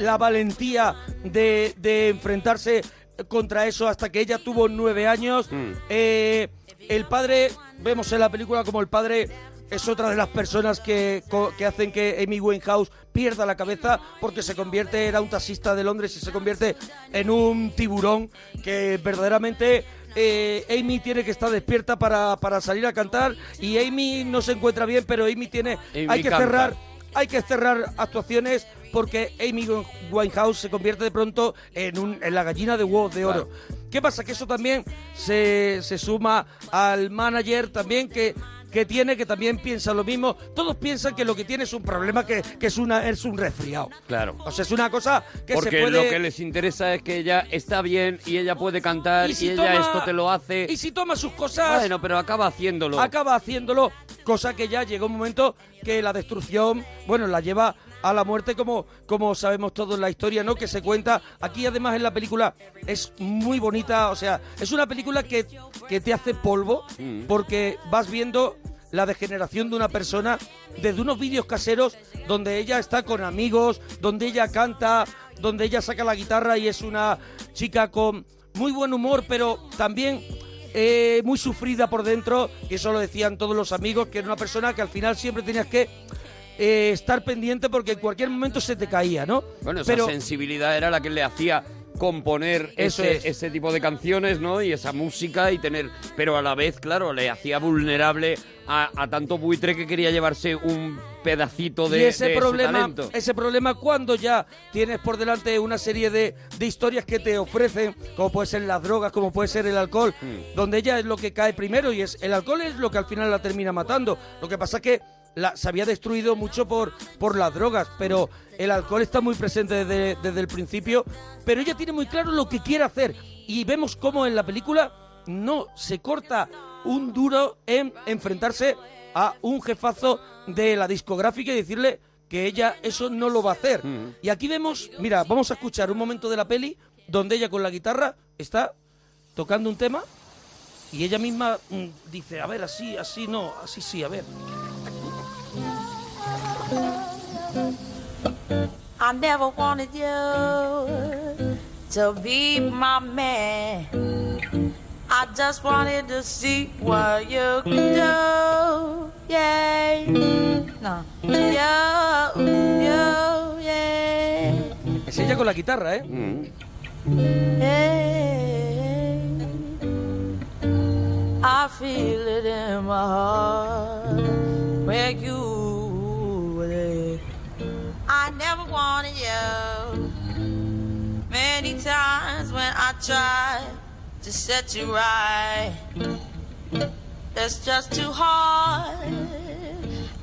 la valentía de, de enfrentarse contra eso hasta que ella tuvo nueve años. Eh, el padre, vemos en la película como el padre es otra de las personas que, que hacen que Amy Winehouse pierda la cabeza porque se convierte, era un taxista de Londres y se convierte en un tiburón que verdaderamente eh, Amy tiene que estar despierta para, para salir a cantar y Amy no se encuentra bien, pero Amy tiene, Amy hay que canta. cerrar hay que cerrar actuaciones porque Amy Winehouse se convierte de pronto en, un, en la gallina de huevos de oro. ¿Qué pasa? Que eso también se, se suma al manager también que, que tiene, que también piensa lo mismo. Todos piensan que lo que tiene es un problema, que, que es, una, es un resfriado. Claro. O sea, es una cosa que Porque se puede... lo que les interesa es que ella está bien y ella puede cantar y, si ella toma- esto te lo hace. Y si toma sus cosas... Bueno, pero acaba haciéndolo. acaba haciéndolo, cosa que ya llega un momento que la destrucción, bueno, la lleva a la muerte como, como sabemos todos la historia, ¿no? Que se cuenta. Aquí además en la película es muy bonita, o sea, es una película que, que te hace polvo Mm. porque vas viendo la degeneración de una persona desde unos vídeos caseros donde ella está con amigos, donde ella canta, donde ella saca la guitarra y es una chica con muy buen humor, pero también eh, muy sufrida por dentro, y eso lo decían todos los amigos, que era una persona que al final siempre tenías que eh, estar pendiente porque en cualquier momento se te caía, ¿no? Bueno, esa pero sensibilidad era la que le hacía componer Eso ese, es. ese tipo de canciones, ¿no? Y esa música y tener... Pero a la vez, claro, le hacía vulnerable a, a tanto buitre que quería llevarse un pedacito de, y ese de su problema, talento. ese problema cuando ya tienes por delante una serie de, de historias que te ofrecen, como puede ser las drogas, como puede ser el alcohol, Hmm. donde ella es lo que cae primero y es el alcohol es lo que al final la termina matando. Lo que pasa es que la, se había destruido mucho por, por las drogas, pero el alcohol está muy presente desde, desde el principio, pero ella tiene muy claro lo que quiere hacer y vemos cómo en la película no se corta un duro en enfrentarse a un jefazo de la discográfica y decirle que ella eso no lo va a hacer. Y aquí vemos, mira, vamos a escuchar un momento de la peli donde ella con la guitarra está tocando un tema y ella misma mm, dice, a ver, así, así no, así sí, a ver. I never wanted you to be my man. I just wanted to see what you could do. Yeah. No. Yo, yo, yeah. Es ella con la guitarra, ¿eh? Hey. I feel it in my heart when you wanted you. Many times when I tried to set you right, it's just too hard.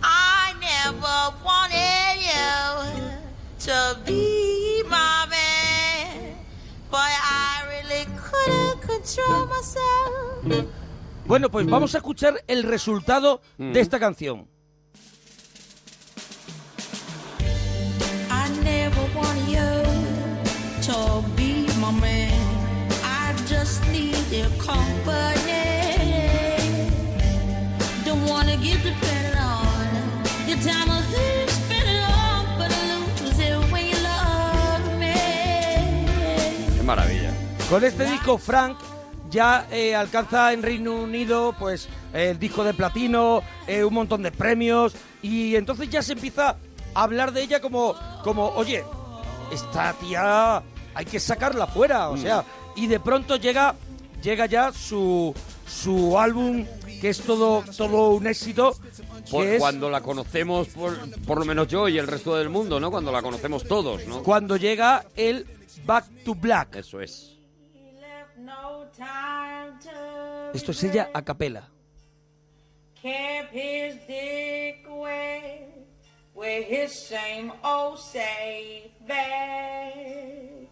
I never wanted you to be my man, but I really couldn't control myself. Bueno, pues vamos a escuchar el resultado de esta canción. Need your company. Don't wanna get dependent on your time of who spend it on, but I lose it when you love me. Qué maravilla. Con este disco, Frank ya eh, alcanza en Reino Unido pues el disco de platino, eh, un montón de premios y entonces ya se empieza a hablar de ella como, como oye, esta tía hay que sacarla fuera, o Mm. sea, y de pronto llega, llega ya su, su álbum que es todo, todo un éxito. Por- que es Cuando la conocemos, por, por lo menos yo y el resto del mundo, ¿no? Cuando la conocemos todos, ¿no? cuando llega el Back to Black. Eso es. Esto es ella a capela. kept his dick away with his same old safe bag.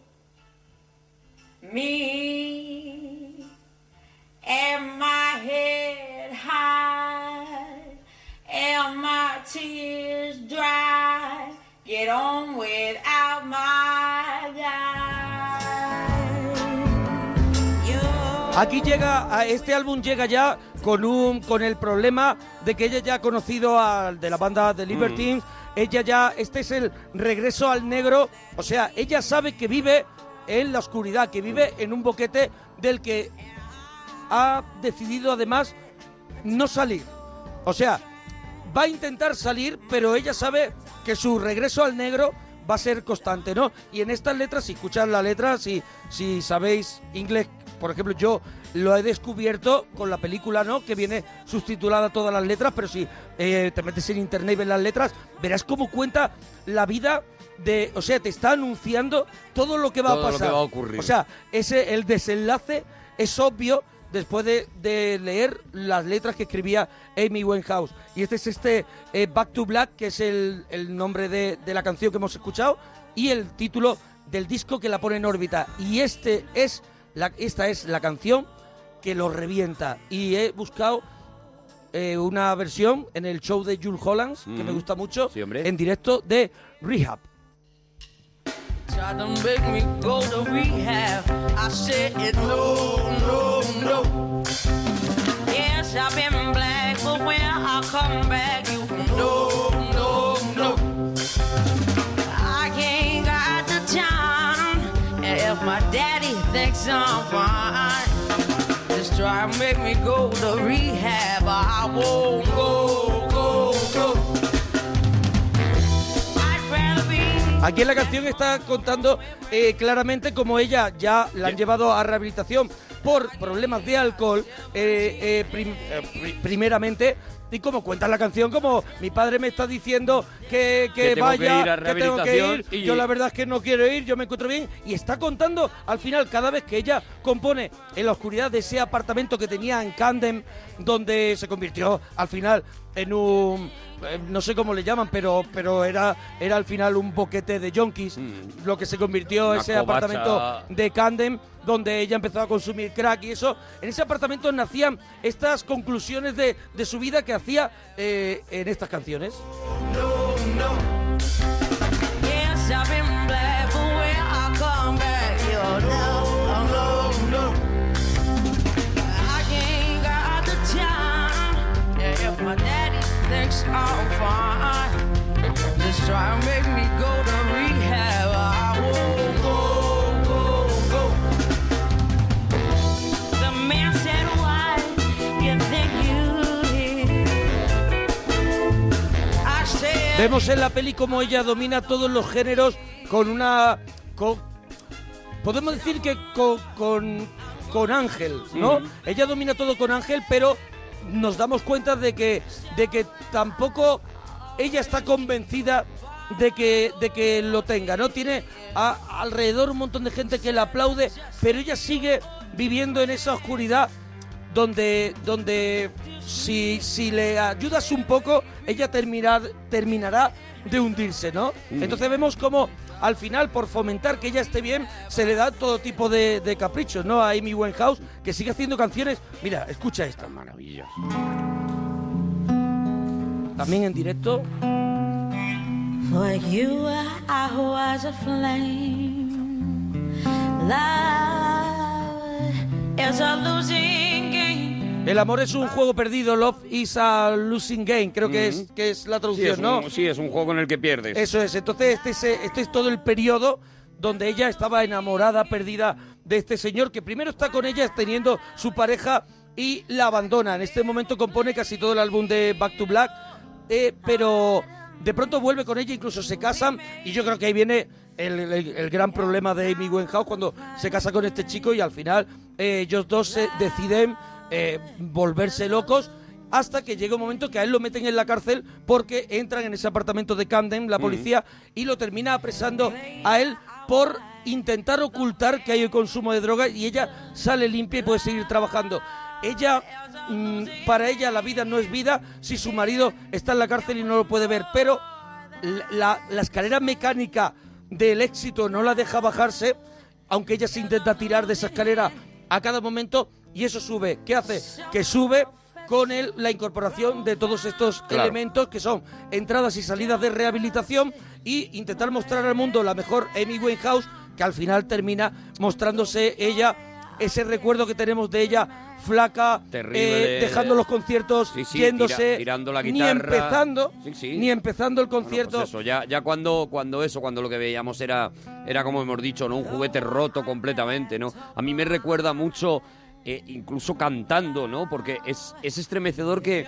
Me and my head high and my tears dry. Get on without my. You're Aquí llega, a este álbum llega ya con un con el problema de que ella ya ha conocido al de la banda de Libertines, ella ya, este es el regreso al negro, o sea, ella sabe que vive en la oscuridad, que vive en un boquete del que ha decidido además no salir. O sea, va a intentar salir, pero ella sabe que su regreso al negro va a ser constante, ¿no? Y en estas letras, si escuchan la letra, si, si sabéis inglés, por ejemplo, yo lo he descubierto con la película, ¿no? Que viene subtitulada todas las letras, pero si eh, te metes en internet y ves las letras, verás cómo cuenta la vida de... O sea, te está anunciando todo lo que va Todo a lo que pasar. va a ocurrir. O sea, ese, el desenlace es obvio después de, de leer las letras que escribía Amy Winehouse. Y este es este eh, Back to Black, que es el, el nombre de, de la canción que hemos escuchado, y el título del disco que la pone en órbita. Y este es la, esta es la canción que lo revienta. Y he buscado eh, una versión en el show de Jules Hollands, que me gusta mucho, Sí, hombre. en directo de Rehab. Tried to make me go to rehab. I said no, no, no. Yes, I've been black, but when I come back, you no, no, no. I ain't got the time. And if my daddy thinks I'm fine, just try and make me go to rehab. I won't go, Aquí en la canción está contando eh, claramente cómo ella ya la han llevado a rehabilitación por problemas de alcohol, eh, eh, prim- pri- primeramente. Y como cuenta la canción, como mi padre me está diciendo que, vaya, que tengo que ir, y- yo la verdad es que no quiero ir, yo me encuentro bien. Y está contando al final, cada vez que ella compone en la oscuridad de ese apartamento que tenía en Camden, donde se convirtió al final en un no sé cómo le llaman, pero pero era era al final un boquete de yonkis, lo que se convirtió Mm. Una ese covacha. apartamento de Camden donde ella empezó a consumir crack y eso. En ese apartamento nacían estas conclusiones de, de su vida que hacía eh, en estas canciones. Yes, I've been black, but when I come back, you no, no, no. I ain't got the time. Yeah, if my daddy I'm fine. Make me go to rehab. The man said, Why you Vemos en la peli como ella domina todos los géneros con una. Con, podemos decir que con, con, Ángel, ¿no? Ella domina todo con Ángel, pero nos damos cuenta de que, de que tampoco ella está convencida de que, de que lo tenga, ¿no? Tiene a- alrededor un montón de gente que la aplaude, pero ella sigue viviendo en esa oscuridad donde, donde si, si le ayudas un poco, ella terminar, terminará de hundirse, ¿no? Entonces vemos como al final, por fomentar que ella esté bien, se le da todo tipo de, de caprichos, ¿no? A Amy Winehouse, que sigue haciendo canciones. Mira, escucha esta. Maravilloso. También en directo. For you, I was a flame. Love is a losing game. El amor es un juego perdido, Love is a losing game, creo que, es, que es la Sí traducción, ¿no? sí, es un juego en el que pierdes. Eso es, entonces este es, este es todo el periodo donde ella estaba enamorada, perdida de este señor que primero está con ella teniendo su pareja y la abandona. En este momento compone casi todo el álbum de Back to Black, eh, pero de pronto vuelve con ella, incluso se casan y yo creo que ahí viene el, el- el gran problema de Amy Winehouse cuando se casa con este chico y al final eh, ellos dos se deciden eh, volverse locos hasta que llega un momento que a él lo meten en la cárcel porque entran en ese apartamento de Camden, la policía, y lo termina apresando a él por intentar ocultar que hay el consumo de drogas y ella sale limpia y puede seguir trabajando. Ella, mm, para ella la vida no es vida si su marido está en la cárcel y no lo puede ver, pero la escalera mecánica del éxito no la deja bajarse, aunque ella se intenta tirar de esa escalera a cada momento y eso sube. ¿Qué hace? Que sube con el- la incorporación de todos estos Claro. elementos que son entradas y salidas de rehabilitación y intentar mostrar al mundo la mejor Amy Winehouse que al final termina mostrándose ella ese recuerdo que tenemos de ella flaca, Terrible eh, de- dejando los conciertos, Sí, sí, yéndose, tira- tirando la ni empezando, Sí, sí. ni empezando el Bueno, concierto. pues eso, ya, ya cuando, cuando eso, cuando lo que veíamos era, era como hemos dicho, ¿no? Un juguete roto completamente, ¿no? A mí me recuerda mucho, eh, incluso cantando, ¿no? Porque es, es estremecedor que,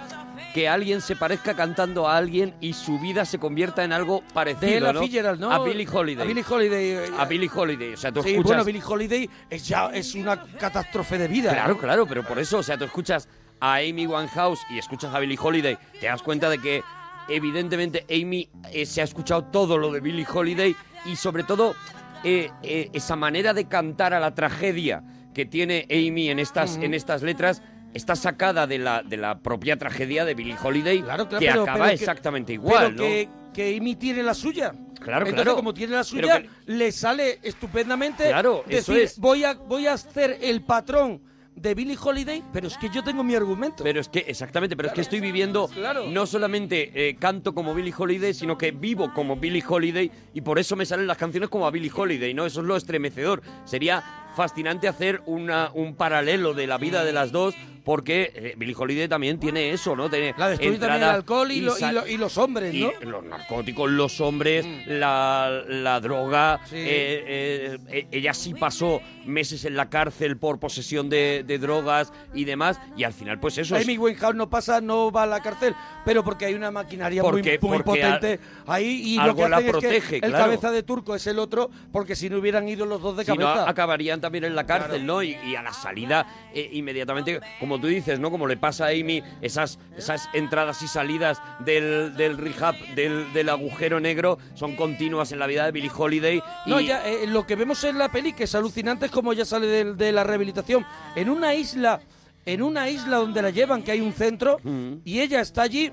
que alguien se parezca cantando a alguien y su vida se convierta en algo parecido, ¿no? Fitzgerald, ¿no? A Billie Holiday. A Billie Holiday. eh, A Billie Holiday. O sea, tú sí, escuchas... bueno, Billie Holiday es ya es una catástrofe de vida. Claro, claro, pero por eso, o sea, tú escuchas a Amy Winehouse y escuchas a Billie Holiday, te das cuenta de que evidentemente Amy eh, se ha escuchado todo lo de Billie Holiday y sobre todo eh, eh, esa manera de cantar a la tragedia que tiene Amy en estas, en estas letras está sacada de la, de la propia tragedia de Billie Holiday Claro, claro, que pero- acaba pero que- exactamente igual, pero ¿no? que, que Amy tiene la suya. Claro, Entonces, claro. como tiene la suya, que- le sale estupendamente Claro, eso decir, es. voy a, voy a hacer el patrón de Billie Holiday, pero es que yo tengo mi argumento. Pero es que, exactamente, pero es que estoy viviendo Claro. no solamente eh, canto como Billie Holiday, sino que vivo como Billie Holiday y por eso me salen las canciones como a Billie Holiday, ¿no? Eso es lo estremecedor. Sería fascinante hacer una, un paralelo de la vida de las dos porque eh, Billie Holiday también tiene eso, ¿no? Tiene la destruye también el alcohol y, lo- y lo- y los hombres, ¿no? los narcóticos, los hombres, la, la droga. Sí. eh, eh, eh, ella sí pasó meses en la cárcel por posesión de, de drogas y demás. Y al final, pues eso. es- Amy Winehouse no pasa, no va a la cárcel, pero porque hay una maquinaria Porque- muy, muy porque potente ahí y lo algo que la hacen es protege, que el claro. cabeza de turco es el otro, porque si no hubieran ido los dos de si no, cabeza. acabarían también en la cárcel, Claro. ¿no? Y, y a la salida, inmediatamente, como tú dices, ¿no? Como le pasa a Amy, esas, esas entradas y salidas del, del rehab, del, del agujero negro, son continuas en la vida de Billie Holiday. Y, No, ya, eh, lo que vemos en la peli, que es alucinante, es como ya sale de, de la rehabilitación. En una isla, en una isla donde la llevan, que hay un centro, Mm. y ella está allí,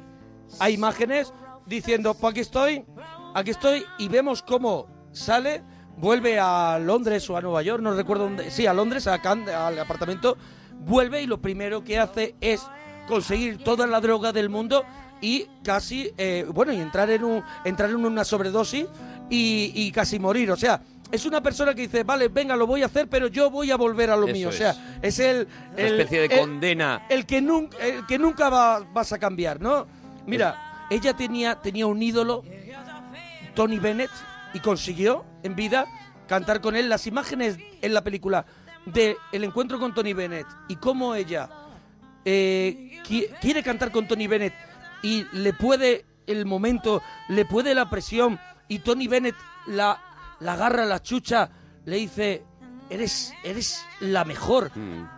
hay imágenes diciendo, pues aquí estoy, aquí estoy, y vemos cómo sale, vuelve a Londres o a Nueva York, no recuerdo dónde, sí, a Londres, a Can- al apartamento, vuelve y lo primero que hace es conseguir toda la droga del mundo y casi, eh, bueno, y entrar en, un, entrar en una sobredosis y, y casi morir. O sea, es una persona que dice, vale, venga, lo voy a hacer, pero yo voy a volver a lo Eso mío. es. O sea, es el... una el- especie de el- condena. el que nunca, el que nunca va- vas a cambiar, ¿no? Mira, ella tenía, tenía un ídolo, Tony Bennett, y consiguió en vida cantar con él las imágenes en la película de el encuentro con Tony Bennett y cómo ella eh, qui- quiere cantar con Tony Bennett y le puede el momento, le puede la presión y Tony Bennett la, la agarra la chucha, le dice, eres, eres la mejor,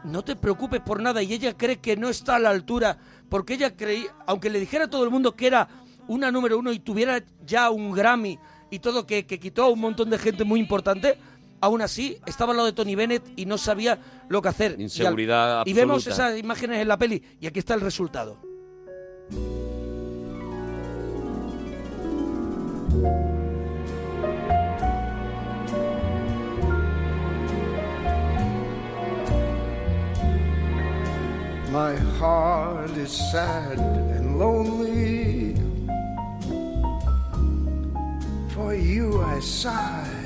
no te preocupes por nada y ella cree que no está a la altura porque ella creía, aunque le dijera a todo el mundo que era una número uno y tuviera ya un Grammy y todo, que, que quitó a un montón de gente muy importante, aún así estaba al lado de Tony Bennett y no sabía lo que hacer. Y al- Inseguridad y vemos absoluta. esas imágenes en la peli y aquí está el resultado. My heart is sad and lonely. For you I sigh,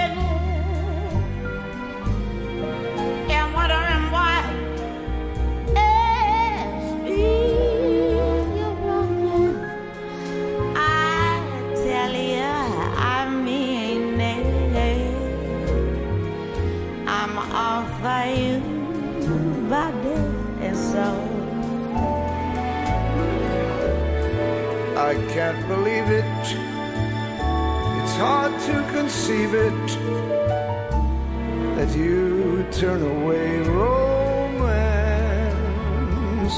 I can't believe it. It's hard to conceive it that you turn away romance.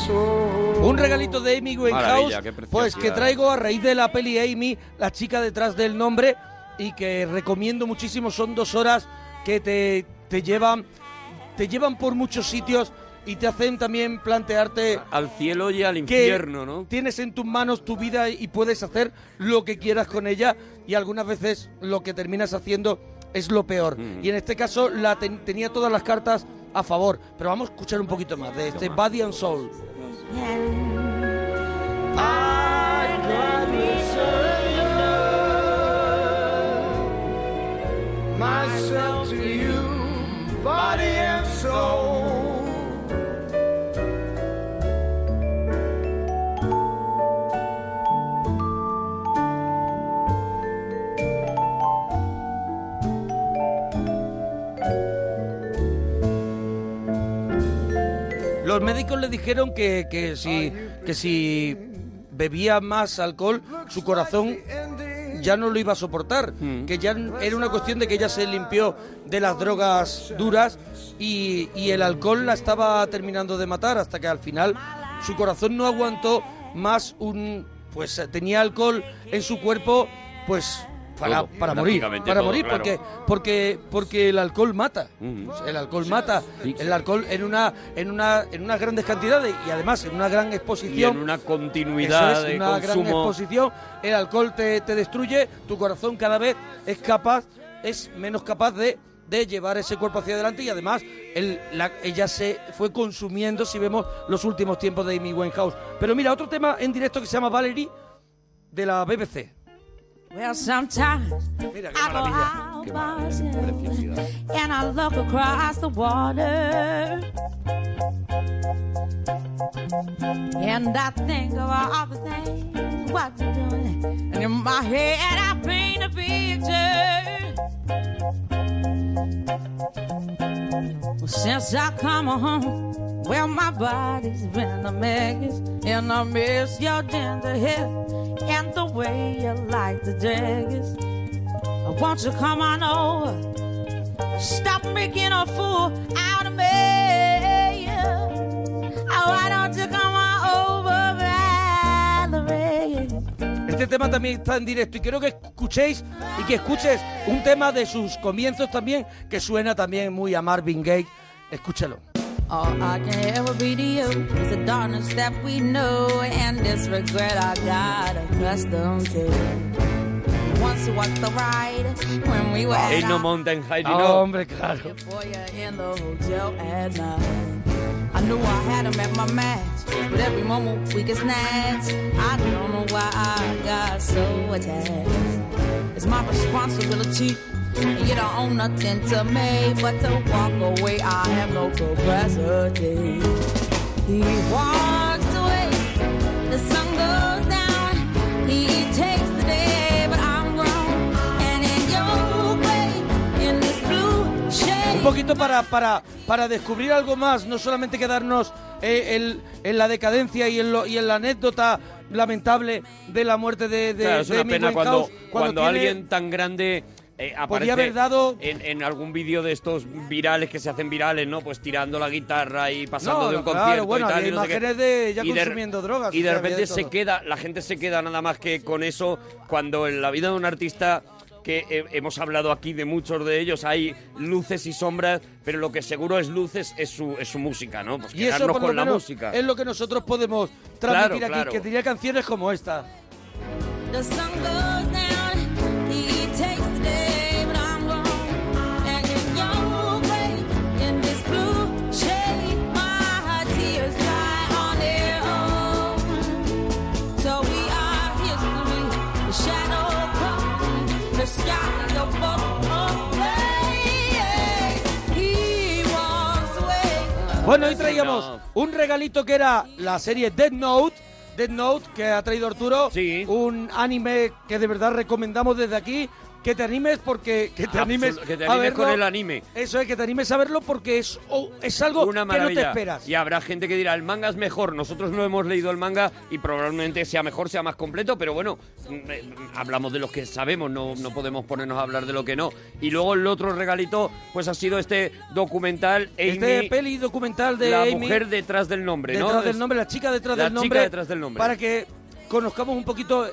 Oh. Un regalito de Amy Winehouse, pues que traigo a raíz de la peli Amy, la chica detrás del nombre, y que recomiendo muchísimo. Son dos horas que te, te llevan, te llevan por muchos sitios y te hacen también plantearte Al cielo y al que infierno, ¿no? tienes en tus manos tu vida y puedes hacer lo que quieras con ella y algunas veces lo que terminas haciendo es lo peor. Mm. Y en este caso la ten- tenía todas las cartas a favor. Pero vamos a escuchar un poquito más de este Body and Soul. Myself to you, body and soul. Los médicos le dijeron que, que si, que si bebía más alcohol, su corazón ya no lo iba a soportar, que ya era una cuestión de que ella se limpió de las drogas duras y, y el alcohol la estaba terminando de matar hasta que al final su corazón no aguantó más un pues tenía alcohol en su cuerpo pues para, Todo, para morir para todo, morir claro. porque porque porque el alcohol mata Mm. el alcohol mata el alcohol en una en una en unas grandes cantidades y además en una gran Y exposición en una eso continuidad es, de una gran exposición. El alcohol te, te destruye, tu corazón cada vez es capaz, es menos capaz de, de llevar ese cuerpo hacia adelante y además el- la- ella se fue consumiendo, si vemos los últimos tiempos de Amy Winehouse. Pero mira, otro tema en directo que se llama Valerie de la BBC. Well, sometimes Mira qué I go maravilla. out Qué by maravilla, qué myself preciosidad. and I look across the water. And I think of all the things what you're doing. And in my head I paint a picture. Well, since I come home, well, my body's been a mess. And I miss your gentle hair and the way you like the dress. Won't you come on over? Stop making a fool out of me. Oh, why don't you come Este tema también está en directo y quiero que escuchéis y que escuches un tema de sus comienzos también que suena también muy a Marvin Gaye. Escúchalo. Ain't at no our- mountain high Ah, enough. hombre, claro. for you in the hotel at night. I knew I had him at my match, but every moment we get snatched. I don't know why I got so attached. It's my responsibility And you don't own nothing to me but to walk away. I have no capacity. He walks away, the sun poquito para, para, para descubrir algo más, no solamente quedarnos eh, el- en la decadencia y en, lo- y en la anécdota lamentable de la muerte de, de, Claro, es de una Amy pena cuando, cuando, tiene- alguien tan grande eh, aparece haber dado- en, en algún vídeo de estos virales que se hacen virales, ¿no? Pues tirando la guitarra y pasando No, de un claro, concierto bueno, y tal. y no sé qué. de ya Y consumiendo drogas, Y de repente de se queda, la gente se queda nada más que con eso cuando en la vida de un artista que eh, hemos hablado aquí de muchos de ellos, hay luces y sombras, pero lo que seguro es luces es su, es su música, ¿no? Pues Y eso quedarnos por lo con la menos música. es lo que nosotros podemos transmitir Claro, aquí, claro. que tenía canciones como esta. The sun goes down, Bueno, hoy traíamos un regalito que era la serie Dead Note. Dead Note, que ha traído Arturo. Un anime que de verdad recomendamos desde aquí. Que te animes porque... Que te Absol- animes, que te a animes verlo. con el anime. Eso es, que te animes a verlo porque es, oh, es algo Una que no te esperas. Y habrá gente que dirá, el manga es mejor. Nosotros no hemos leído el manga y probablemente sea mejor, sea más completo, pero bueno, mm, eh, hablamos de los que sabemos, no, no podemos ponernos a hablar de lo que no. Y luego el otro regalito, pues ha sido este documental, Amy, Este peli documental de la Amy, mujer detrás del nombre, ¿no? detrás del nombre, la chica detrás la del chica nombre. detrás del nombre. Para que conozcamos un poquito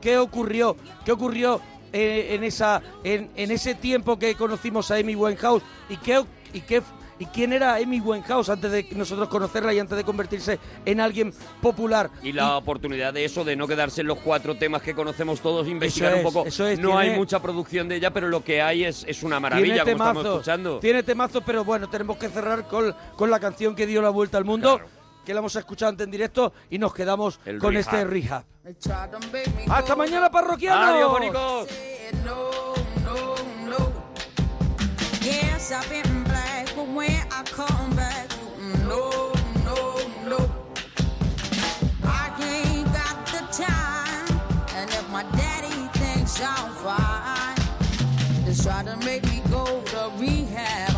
qué ocurrió, qué ocurrió eh, en esa, en, en ese tiempo que conocimos a Amy Winehouse y qué y qué y quién era Amy Winehouse antes de nosotros conocerla y antes de convertirse en alguien popular. Y la oportunidad de eso, de no quedarse en los cuatro temas que conocemos todos, investigar es, un poco. eso es, no hay tiene- mucha producción de ella, pero lo que hay es, es una Tiene maravilla, como estamos temazos, escuchando. tiene temazos, pero bueno, tenemos que cerrar con, con la canción que dio la vuelta al mundo, que la hemos escuchado antes en directo y nos quedamos El con rehab. este rehab. ¡Hasta mañana, parroquianos! Adiós, bonicos. I'm fine, they try to make me go to rehab.